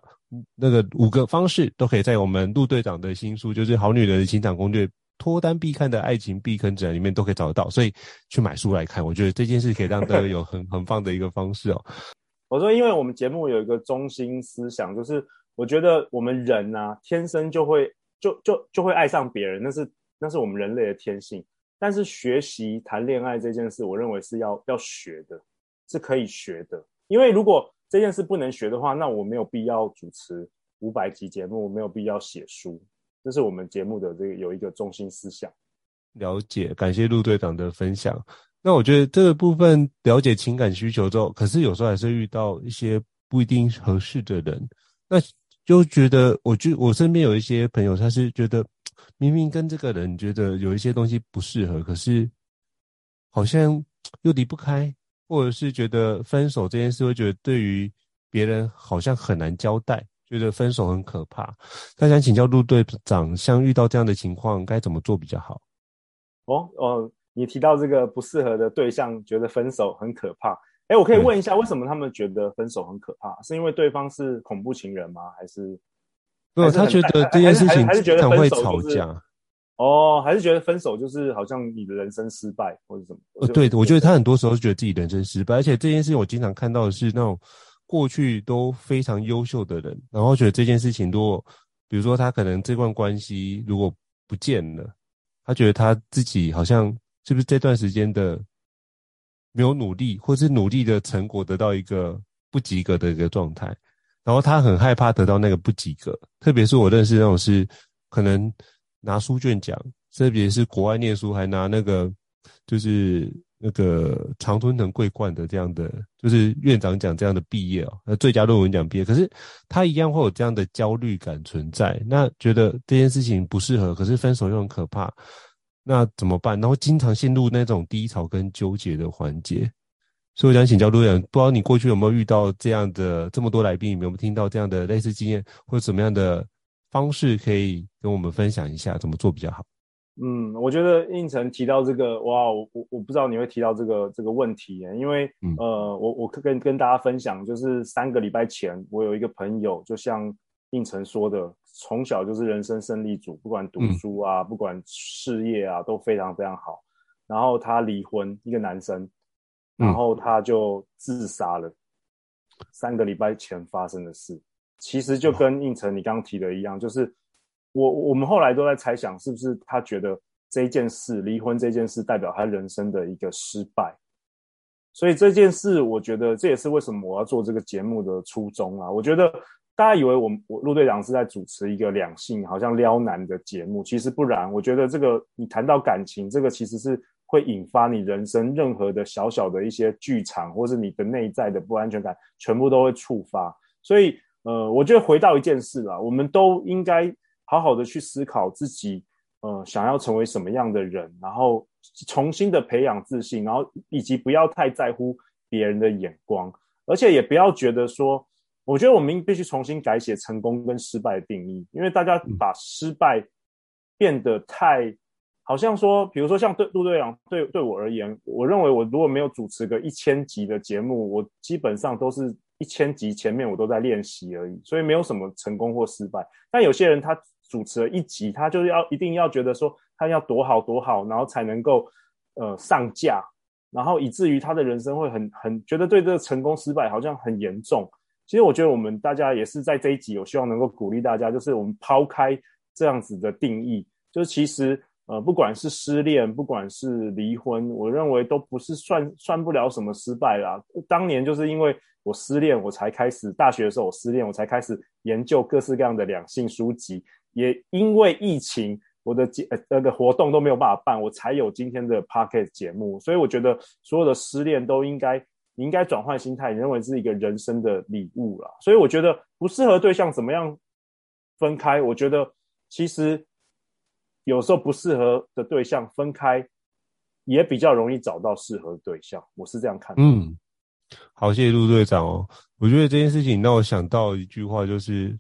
那个五个方式，都可以在我们陆队长的新书，就是《好女人的情场攻略》。脱单必看的爱情避坑指南里面都可以找得到，所以去买书来看。我觉得这件事可以让大家有很很棒的一个方式哦。我说，因为我们节目有一个中心思想，就是我觉得我们人啊，天生就会就就就会爱上别人，那是那是我们人类的天性。但是学习谈恋爱这件事，我认为是要要学的，是可以学的。因为如果这件事不能学的话，那我没有必要主持五百集节目，没有必要写书。这是我们节目的这个有一个中心思想。了解，感谢陆队长的分享。那我觉得这个部分了解情感需求之后，可是有时候还是遇到一些不一定合适的人，那就觉得，我就我身边有一些朋友，他是觉得明明跟这个人觉得有一些东西不适合，可是好像又离不开，或者是觉得分手这件事，会觉得对于别人好像很难交代。觉得分手很可怕，他想请教陆队长，像遇到这样的情况该怎么做比较好？哦哦，你提到这个不适合的对象，觉得分手很可怕。哎，我可以问一下，为什么他们觉得分手很可怕？是因为对方是恐怖情人吗？还是？没有，他觉得这件事情经常会吵架。哦，还是觉得分手就是好像你的人生失败或者什么？呃，对，我觉得他很多时候是觉得自己人生失败，而且这件事情我经常看到的是那种。过去都非常优秀的人，然后觉得这件事情，如果比如说他可能这段关系如果不见了，他觉得他自己好像是不是这段时间的没有努力，或是努力的成果得到一个不及格的一个状态，然后他很害怕得到那个不及格，特别是我认识那种是可能拿书卷奖，特别是国外念书还拿那个就是。那个常春藤桂冠的这样的，就是院长奖这样的毕业哦，那最佳论文奖毕业，可是他一样会有这样的焦虑感存在，那觉得这件事情不适合，可是分手又很可怕，那怎么办？然后经常陷入那种低潮跟纠结的环节，所以我想请教陆远，不知道你过去有没有遇到这样的这么多来宾，有没有听到这样的类似经验，或者什么样的方式可以跟我们分享一下，怎么做比较好？嗯，我觉得应成提到这个，哇，我我我不知道你会提到这个这个问题耶，因为、嗯、呃，我我跟跟大家分享，就是三个礼拜前，我有一个朋友，就像应成说的，从小就是人生胜利组，不管读书啊，嗯、不管事业啊，都非常非常好。然后他离婚，一个男生，然后他就自杀了。嗯、三个礼拜前发生的事，其实就跟应成你刚刚提的一样，就是。我我们后来都在猜想，是不是他觉得这件事离婚这件事代表他人生的一个失败？所以这件事，我觉得这也是为什么我要做这个节目的初衷啊。我觉得大家以为我我陆队长是在主持一个两性好像撩男的节目，其实不然。我觉得这个你谈到感情，这个其实是会引发你人生任何的小小的一些剧场，或是你的内在的不安全感，全部都会触发。所以呃，我觉得回到一件事啊，我们都应该好好的去思考自己呃想要成为什么样的人，然后。重新的培养自信，然后以及不要太在乎别人的眼光，而且也不要觉得说，我觉得我们必须重新改写成功跟失败的定义，因为大家把失败变得太，好像说，比如说像对陆队长对对我而言，我认为我如果没有主持个一千集的节目，我基本上都是一千集前面我都在练习而已，所以没有什么成功或失败。但有些人他主持了一集，他就是要一定要觉得说。他要多好多好，然后才能够呃上架，然后以至于他的人生会很很觉得对这个成功失败好像很严重。其实我觉得我们大家也是在这一集，我希望能够鼓励大家，就是我们抛开这样子的定义，就是其实呃不管是失恋，不管是离婚，我认为都不是算算不了什么失败啦。当年就是因为我失恋，我才开始大学的时候我失恋，我才开始研究各式各样的两性书籍，也因为疫情。我的节呃那个活动都没有办法办，我才有今天的 Podcast 节目，所以我觉得所有的失恋都应该，你应该转换心态，你认为是一个人生的礼物啦。所以我觉得不适合对象怎么样分开，我觉得其实有时候不适合的对象分开也比较容易找到适合的对象，我是这样看的。嗯，好，谢谢陆队长哦。我觉得这件事情让我想到一句话，就是。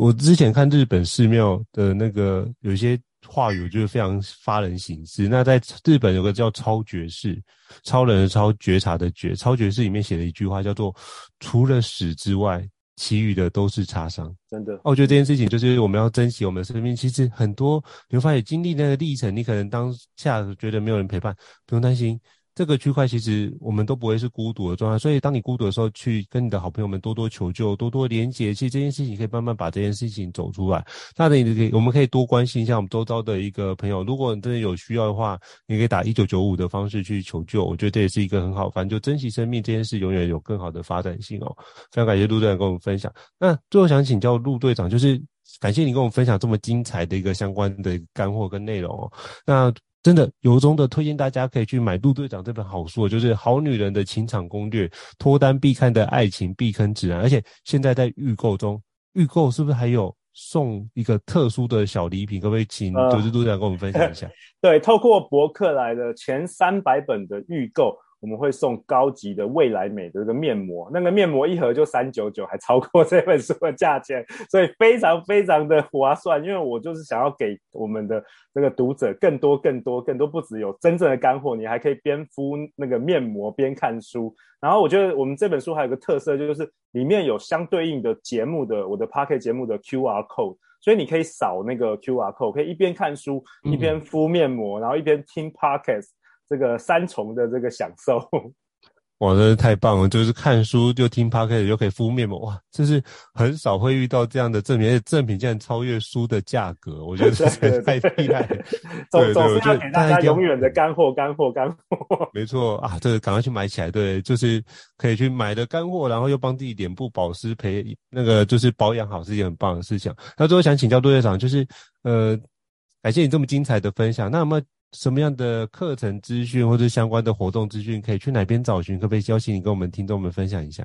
我之前看日本寺庙的那个有些话语，我觉得非常发人省思。那在日本有个叫超觉士，超人的超，觉察的觉，超觉士里面写了一句话，叫做“除了死之外，其余的都是擦伤”。真的，我觉得这件事情就是我们要珍惜我们的生命。其实很多你会发现，经历那个历程，你可能当下觉得没有人陪伴，不用担心。这个区块其实我们都不会是孤独的状态，所以当你孤独的时候，去跟你的好朋友们多多求救，多多连接，其实这件事情可以慢慢把这件事情走出来。那你可以，我们可以多关心一下我们周遭的一个朋友，如果你真的有需要的话，你可以打一九九五的方式去求救。我觉得这也是一个很好，反正就珍惜生命这件事，永远有更好的发展性哦。非常感谢陆队长跟我们分享。那最后想请教陆队长，就是感谢你跟我们分享这么精彩的一个相关的干货跟内容哦。那真的由衷的推荐大家可以去买陆队长这本好书，就是《好女人的情场攻略》，脱单必看的爱情避坑指南。而且现在在预购中，预购是不是还有送一个特殊的小礼品？可不可以请就是陆队长跟我们分享一下？呃、对，透过博客来的前三百本的预购。我们会送高级的未来美的这个面膜，那个面膜一盒就三九九，还超过 这本书的价钱，所以非常非常的划算。因为我就是想要给我们的这个读者更多更多更多，不只有真正的干货，你还可以边敷那个面膜边看书。然后我觉得我们这本书还有个特色，就是里面有相对应的节目的我的 Podcast 节目的 QR code，所以你可以扫那个 QR code，可以一边看书一边敷面膜，嗯、然后一边听 Podcast。这个三重的这个享受，哇，真是太棒了！就是看书就听 Podcast，又可以敷面膜，哇，这是很少会遇到这样的赠品，而且赠品竟然超越书的价格，我觉得 这是太厉害了。总总是要给大家永远的干货，干货，干货。没错啊，这个赶快去买起来，对，就是可以去买的干货，然后又帮自己脸部保湿，培那个就是保养好，是一件很棒的事情。那最后想请教杜队长，就是呃，感谢你这么精彩的分享，那有没有？什么样的课程资讯或者相关的活动资讯可以去哪边找寻？可不可以邀请你跟我们听众们分享一下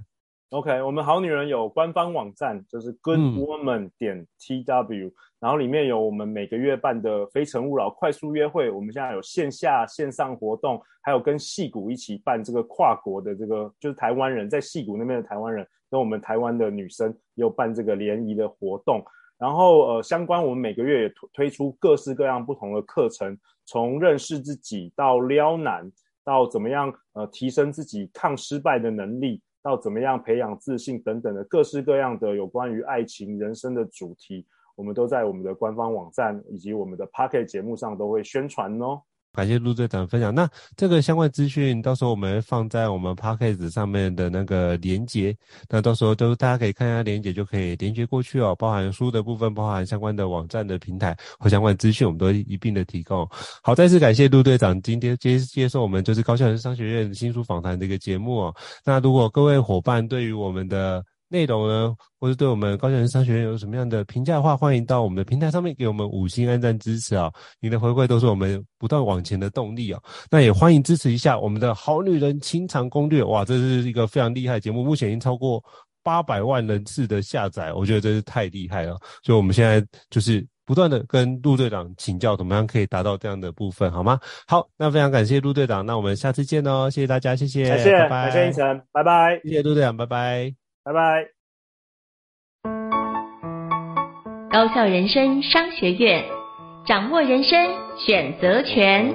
？OK，我们好女人有官方网站，就是 Good Woman 点 TW，、嗯、然后里面有我们每个月办的非诚勿扰快速约会。我们现在有线下、线上活动，还有跟戏谷一起办这个跨国的这个，就是台湾人在戏谷那边的台湾人跟我们台湾的女生有办这个联谊的活动。然后呃，相关我们每个月也推推出各式各样不同的课程。从认识自己到撩男，到怎么样呃提升自己抗失败的能力，到怎么样培养自信等等的各式各样的有关于爱情人生的主题，我们都在我们的官方网站以及我们的 Pocket 节目上都会宣传哦。感谢陆队长分享。那这个相关资讯，到时候我们会放在我们 Podcast 上面的那个连接。那到时候都大家可以看一下连接，就可以连接过去哦。包含书的部分，包含相关的网站的平台和相关资讯，我们都一并的提供。好，再次感谢陆队长今天接接受我们就是高校人商学院新书访谈的一个节目哦。那如果各位伙伴对于我们的内容呢，或是对我们高效人生商学院有什么样的评价的话，欢迎到我们的平台上面给我们五星按赞支持啊、哦！您的回馈都是我们不断往前的动力啊、哦！那也欢迎支持一下我们的好女人清场攻略，哇，这是一个非常厉害的节目，目前已经超过八百万人次的下载，我觉得真是太厉害了。所以我们现在就是不断的跟陆队长请教，怎么样可以达到这样的部分，好吗？好，那非常感谢陆队长，那我们下次见哦！谢谢大家，谢谢，谢谢，拜拜，感谢胤丞，拜拜，谢谢陆队长，拜拜。拜拜！高校人生商学院，掌握人生选择权。